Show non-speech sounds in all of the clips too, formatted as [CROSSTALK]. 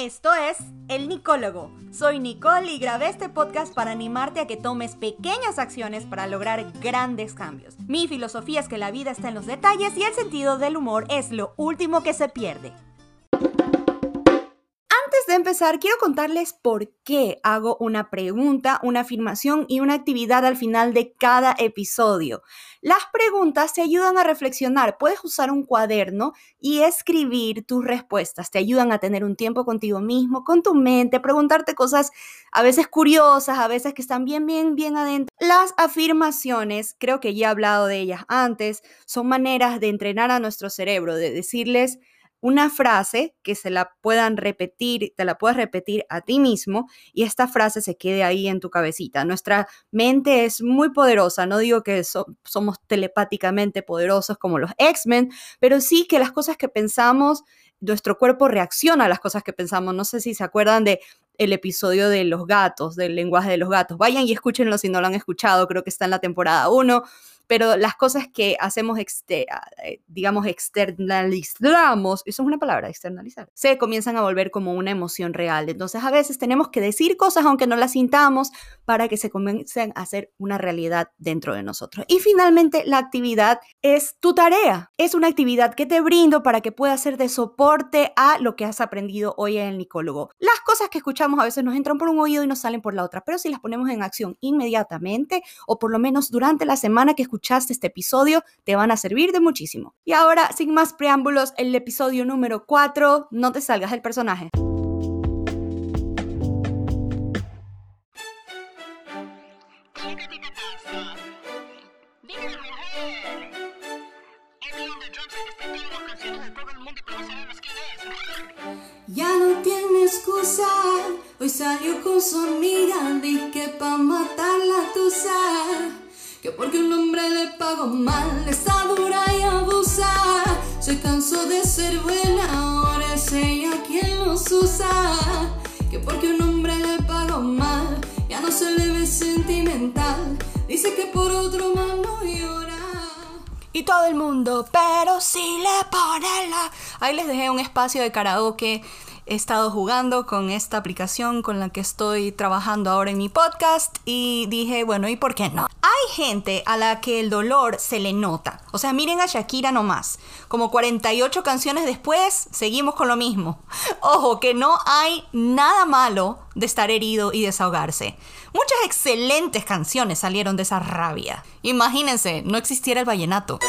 Esto es El Nicólogo. Soy Nicole y grabé este podcast para animarte a que tomes pequeñas acciones para lograr grandes cambios. Mi filosofía es que la vida está en los detalles y el sentido del humor es lo último que se pierde de empezar, quiero contarles por qué hago una pregunta, una afirmación y una actividad al final de cada episodio. Las preguntas te ayudan a reflexionar. Puedes usar un cuaderno y escribir tus respuestas. Te ayudan a tener un tiempo contigo mismo, con tu mente, preguntarte cosas a veces curiosas, a veces que están bien, bien, bien adentro. Las afirmaciones, creo que ya he hablado de ellas antes, son maneras de entrenar a nuestro cerebro, de decirles una frase que se la puedan repetir, te la puedas repetir a ti mismo y esta frase se quede ahí en tu cabecita. Nuestra mente es muy poderosa, no digo que somos telepáticamente poderosos como los X-Men, pero sí que las cosas que pensamos, nuestro cuerpo reacciona a las cosas que pensamos. No sé si se acuerdan de el episodio de los gatos, del lenguaje de los gatos. Vayan y escúchenlo si no lo han escuchado, creo que está en la temporada 1 pero las cosas que hacemos, ah, eh, digamos, externalizamos, eso es una palabra, externalizar, se comienzan a volver como una emoción real. Entonces a veces tenemos que decir cosas aunque no las sintamos para que se comiencen a hacer una realidad dentro de nosotros. Y finalmente la actividad es tu tarea. Es una actividad que te brindo para que puedas ser de soporte a lo que has aprendido hoy en el Nicólogo. Las cosas que escuchamos a veces nos entran por un oído y nos salen por la otra, pero si las ponemos en acción inmediatamente o por lo menos durante la semana que escuchamos, escuchaste este episodio te van a servir de muchísimo. Y ahora, sin más preámbulos, el episodio número 4, no te salgas del personaje. Ya no tiene excusa, hoy salió con su amiga, di que pa' matar la tusa que porque un hombre le pago mal está dura y abusa. Se cansó de ser buena, ahora es ella quien los usa. Que porque un hombre le pago mal, ya no se le ve sentimental. Dice que por otro mal no llora. Y todo el mundo, pero si le pone la. Ahí les dejé un espacio de karaoke he estado jugando con esta aplicación con la que estoy trabajando ahora en mi podcast y dije, bueno, ¿y por qué no? Hay gente a la que el dolor se le nota. O sea, miren a Shakira nomás. Como 48 canciones después, seguimos con lo mismo. [LAUGHS] Ojo, que no hay nada malo de estar herido y desahogarse. Muchas excelentes canciones salieron de esa rabia. Imagínense, no existiera el vallenato.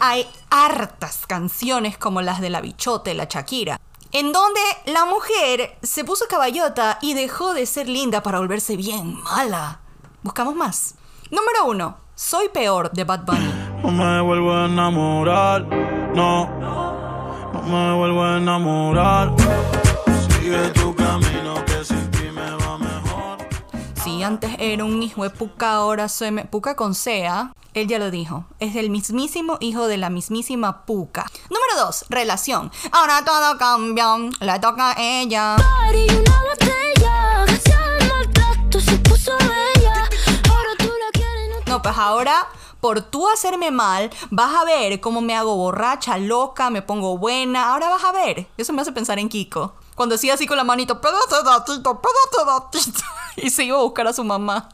Hay hartas canciones como las de la bichote, la Shakira, en donde la mujer se puso caballota y dejó de ser linda para volverse bien mala. Buscamos más. Número 1. Soy peor de Bad Bunny. No me vuelvo a enamorar, no. No me vuelvo a enamorar. Antes era un hijo de puca, ahora soy me... puca con sea. Él ya lo dijo. Es el mismísimo hijo de la mismísima Puka. Número 2. Relación. Ahora todo cambia. Le toca a ella. No, pues ahora por tú hacerme mal, vas a ver cómo me hago borracha, loca, me pongo buena. Ahora vas a ver. Eso me hace pensar en Kiko. Cuando hacía así con la manito, pedazo datito, pedazo datito. [LAUGHS] Y se iba a buscar a su mamá.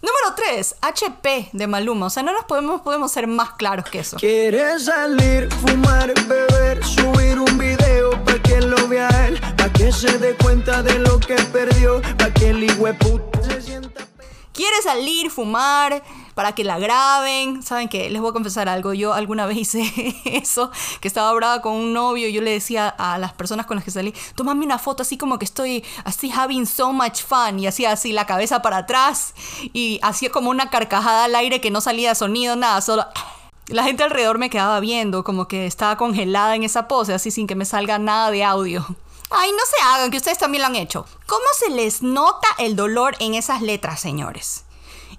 Número 3, HP de Maluma. O sea, no nos podemos, podemos ser más claros que eso. Quieres salir, fumar, beber, subir un video para que lo vea él, para que se dé cuenta de lo que perdió, para que el puta se sienta. Quiere salir, fumar, para que la graben. ¿Saben qué? Les voy a confesar algo. Yo alguna [LAUGHS] vez hice eso, que estaba brava con un novio y yo le decía a las personas con las que salí, tómame una foto así como que estoy así having so much fun y hacía así la cabeza para atrás y hacía como una carcajada al aire que no salía sonido, nada, solo... [LAUGHS] La gente alrededor me quedaba viendo como que estaba congelada en esa pose, así sin que me salga nada de audio. Ay, no se hagan, que ustedes también lo han hecho. ¿Cómo se les nota el dolor en esas letras, señores?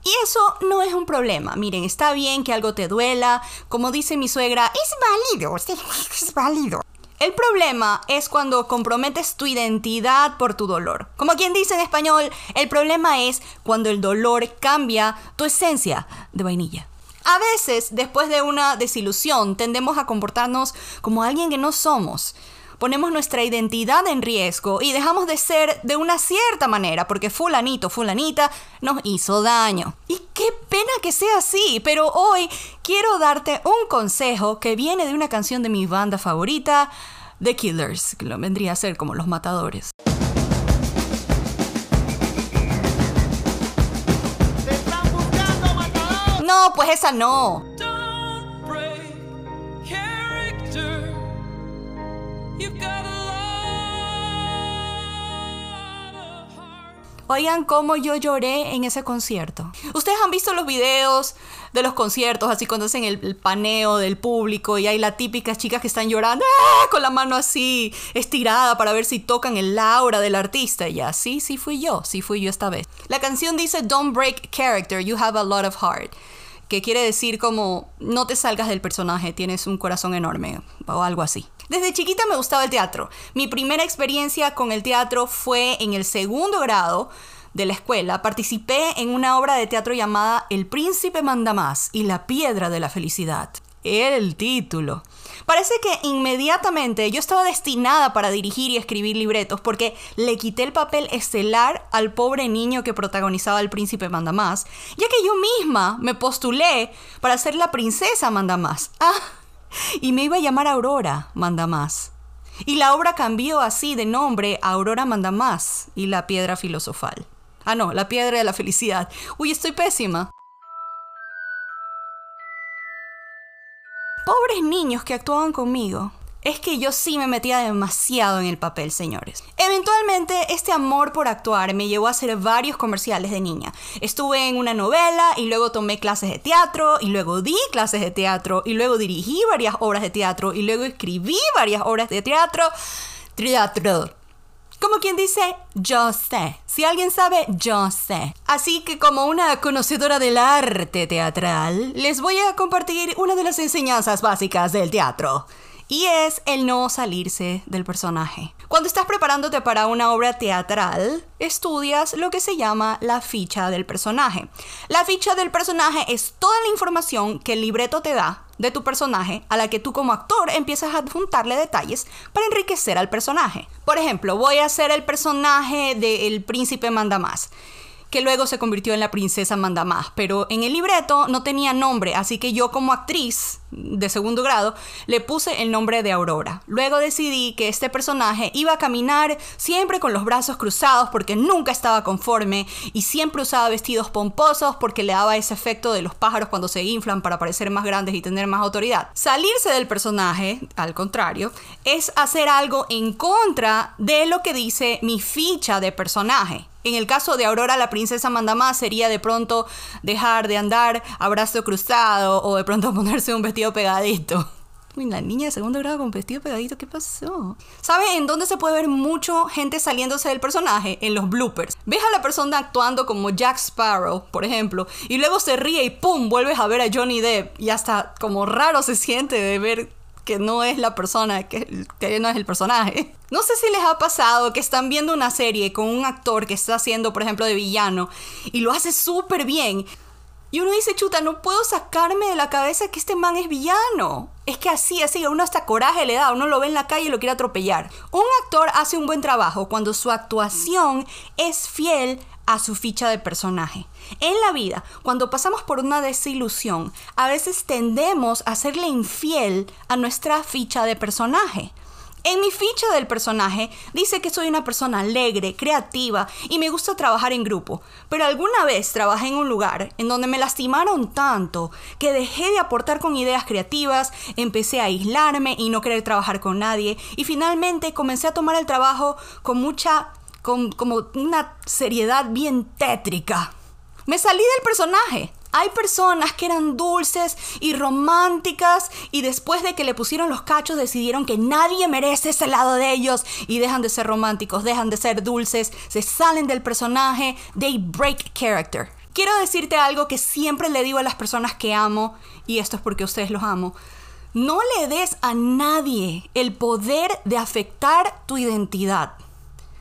Y eso no es un problema. Miren, está bien que algo te duela. Como dice mi suegra, es válido, [LAUGHS] es válido. El problema es cuando comprometes tu identidad por tu dolor. Como quien dice en español, el problema es cuando el dolor cambia tu esencia de vainilla. A veces, después de una desilusión, tendemos a comportarnos como alguien que no somos. Ponemos nuestra identidad en riesgo y dejamos de ser de una cierta manera porque fulanito, fulanita nos hizo daño. Y qué pena que sea así, pero hoy quiero darte un consejo que viene de una canción de mi banda favorita, The Killers, que lo vendría a ser como los matadores. No, pues esa no. Oigan cómo yo lloré en ese concierto. Ustedes han visto los videos de los conciertos, así cuando hacen el, paneo del público y hay las típicas chicas que están llorando ¡ah! con la mano así estirada para ver si tocan el aura del artista. Y ya, sí, sí fui yo, sí fui yo esta vez. La canción dice Don't break character, you have a lot of heart que quiere decir como no te salgas del personaje, tienes un corazón enorme o algo así. Desde chiquita me gustaba el teatro. Mi primera experiencia con el teatro fue en el segundo grado de la escuela. Participé en una obra de teatro llamada El príncipe manda más y la piedra de la felicidad. El título. Parece que inmediatamente yo estaba destinada para dirigir y escribir libretos porque le quité el papel estelar al pobre niño que protagonizaba El príncipe Mandamás, ya que yo misma me postulé para ser la princesa Mandamás. Ah, [LAUGHS] y me iba a llamar Aurora Mandamás. Y la obra cambió así de nombre a Aurora Mandamás y la piedra filosofal. Ah, no, la piedra de la felicidad. Uy, estoy pésima. pobres niños que actuaban conmigo. Es que yo sí me metía demasiado en el papel, señores. Eventualmente, este amor por actuar me llevó a hacer varios comerciales de niña. Estuve en una novela y luego tomé clases de teatro y luego di clases de teatro y luego dirigí varias obras de teatro y luego escribí varias obras de teatro. Teatro. Como quien dice, yo sé. Si alguien sabe, yo sé. Así que como una conocedora del arte teatral, les voy a compartir una de las enseñanzas básicas del teatro. Y es el no salirse del personaje. Cuando estás preparándote para una obra teatral, estudias lo que se llama la ficha del personaje. La ficha del personaje es toda la información que el libreto te da de tu personaje a la que tú como actor empiezas a adjuntarle detalles para enriquecer al personaje. Por ejemplo, voy a ser el personaje del príncipe Mandamás que luego se convirtió en la princesa Mandamás, pero en el libreto no tenía nombre, así que yo como actriz de segundo grado le puse el nombre de Aurora. Luego decidí que este personaje iba a caminar siempre con los brazos cruzados porque nunca estaba conforme y siempre usaba vestidos pomposos porque le daba ese efecto de los pájaros cuando se inflan para parecer más grandes y tener más autoridad. Salirse del personaje, al contrario, es hacer algo en contra de lo que dice mi ficha de personaje. En el caso de Aurora, la princesa Mandamás sería de pronto dejar de andar a brazo cruzado o de pronto [LAUGHS] ponerse un vestido pegadito. Uy, la niña de segundo grado con vestido pegadito, ¿qué pasó? ¿Sabe en dónde se puede ver mucho gente saliéndose del personaje? En los bloopers. Ves a la persona actuando como Jack Sparrow, por ejemplo, y luego se ríe y ¡pum! vuelves a ver a Johnny Depp y hasta como raro se siente de ver que no es la persona, que, que, no es el personaje. No sé si les ha pasado que están viendo una serie con un actor que está haciendo, por ejemplo, de villano y lo hace súper bien. Y uno dice, chuta, no puedo sacarme de la cabeza que este man es villano. Es que así, así, a uno hasta coraje le da, uno lo ve en la calle y lo quiere atropellar. Un actor hace un buen trabajo cuando su actuación es fiel a su ficha de personaje. En la vida, cuando pasamos por una desilusión, a veces tendemos a serle infiel a nuestra ficha de personaje. En mi ficha del personaje dice que soy una persona alegre, creativa y me gusta trabajar en grupo, pero alguna vez trabajé en un lugar en donde me lastimaron tanto que dejé de aportar con ideas creativas, empecé a aislarme y no querer trabajar con nadie y finalmente comencé a tomar el trabajo con mucha con como una seriedad bien tétrica. Me salí del personaje. Hay personas que eran dulces y románticas y después de que le pusieron los cachos decidieron que nadie merece ese lado de ellos y dejan de ser románticos, dejan de ser dulces, se salen del personaje, they break character. Quiero decirte algo que siempre le digo a las personas que amo, y esto es porque ustedes los amo, no le des a nadie el poder de afectar tu identidad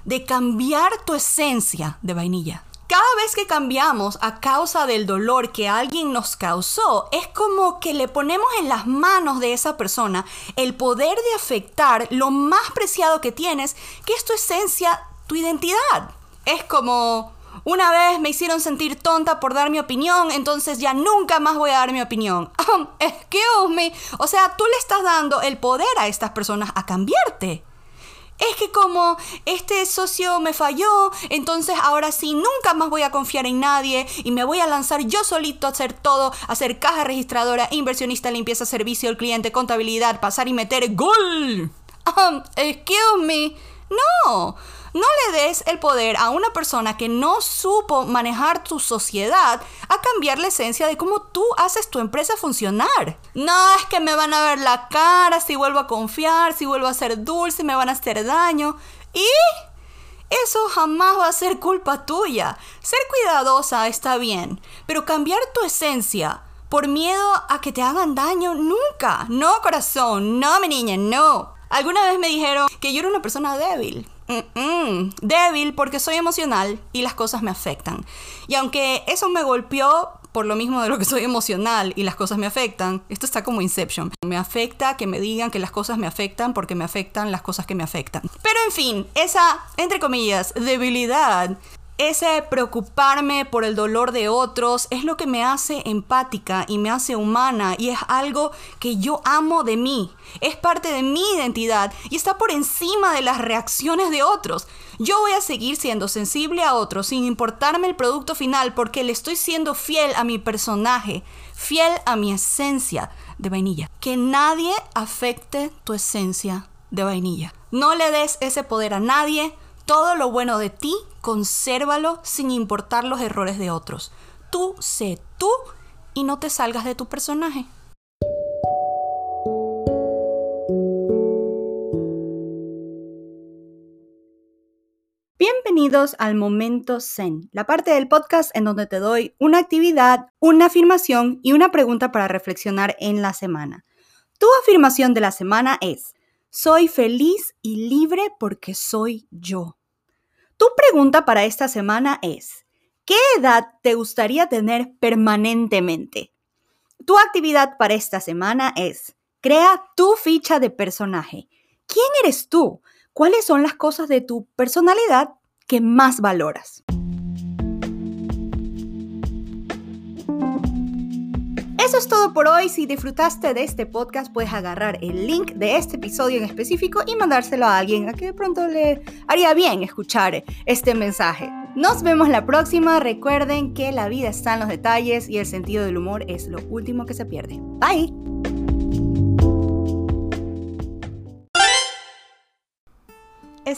de cambiar tu esencia de vainilla. Cada vez que cambiamos a causa del dolor que alguien nos causó, es como que le ponemos en las manos de esa persona el poder de afectar lo más preciado que tienes, que es tu esencia, tu identidad. Es como, una vez me hicieron sentir tonta por dar mi opinión, entonces ya nunca más voy a dar mi opinión. [LAUGHS] excuse me. O sea, tú le estás dando el poder a estas personas a cambiarte. Es que como este socio me falló, entonces ahora sí nunca más voy a confiar en nadie y me voy a lanzar yo solito a hacer todo, hacer caja registradora, inversionista, limpieza, servicio al cliente, contabilidad, pasar y meter gol. excuse me. No, no le des el poder a una persona que no supo manejar tu sociedad a cambiar la esencia de cómo tú haces tu empresa funcionar. No es que me van a ver la cara si vuelvo a confiar, si vuelvo a ser dulce, me van a hacer daño. Y eso jamás va a ser culpa tuya. Ser cuidadosa está bien, pero cambiar tu esencia por miedo a que te hagan daño, nunca. No, corazón, no, mi niña, no. Alguna vez me dijeron que yo era una persona débil. Débil porque soy emocional y las cosas me afectan. Y aunque eso me golpeó por lo mismo de lo que soy emocional y las cosas me afectan, esto está como Inception. Me afecta que me digan que las cosas me afectan porque me afectan las cosas que me afectan. Pero en fin, esa, entre comillas, debilidad ese preocuparme por el dolor de otros es lo que me hace empática y me hace humana y es algo que yo amo de mí. Es parte de mi identidad y está por encima de las reacciones de otros. Yo voy a seguir siendo sensible a otros sin importarme el producto final porque le estoy siendo fiel a mi personaje, fiel a mi esencia de vainilla. Que nadie afecte tu esencia de vainilla. No le des ese poder a nadie todo lo bueno de ti, consérvalo sin importar los errores de otros. Tú sé tú y no te salgas de tu personaje. Bienvenidos al Momento Zen, la parte del podcast en donde te doy una actividad, una afirmación y una pregunta para reflexionar en la semana. Tu afirmación de la semana es, soy feliz y libre porque soy yo. Tu pregunta para esta semana es, ¿qué edad te gustaría tener permanentemente? Tu actividad para esta semana es, crea tu ficha de personaje. ¿Quién eres tú? ¿Cuáles son las cosas de tu personalidad que más valoras? Eso es todo por hoy. Si disfrutaste de este podcast, puedes agarrar el link de este episodio en específico y mandárselo a alguien a que de pronto le haría bien escuchar este mensaje. Nos vemos la próxima. Recuerden que la vida está en los detalles y el sentido del humor es lo último que se pierde. Bye.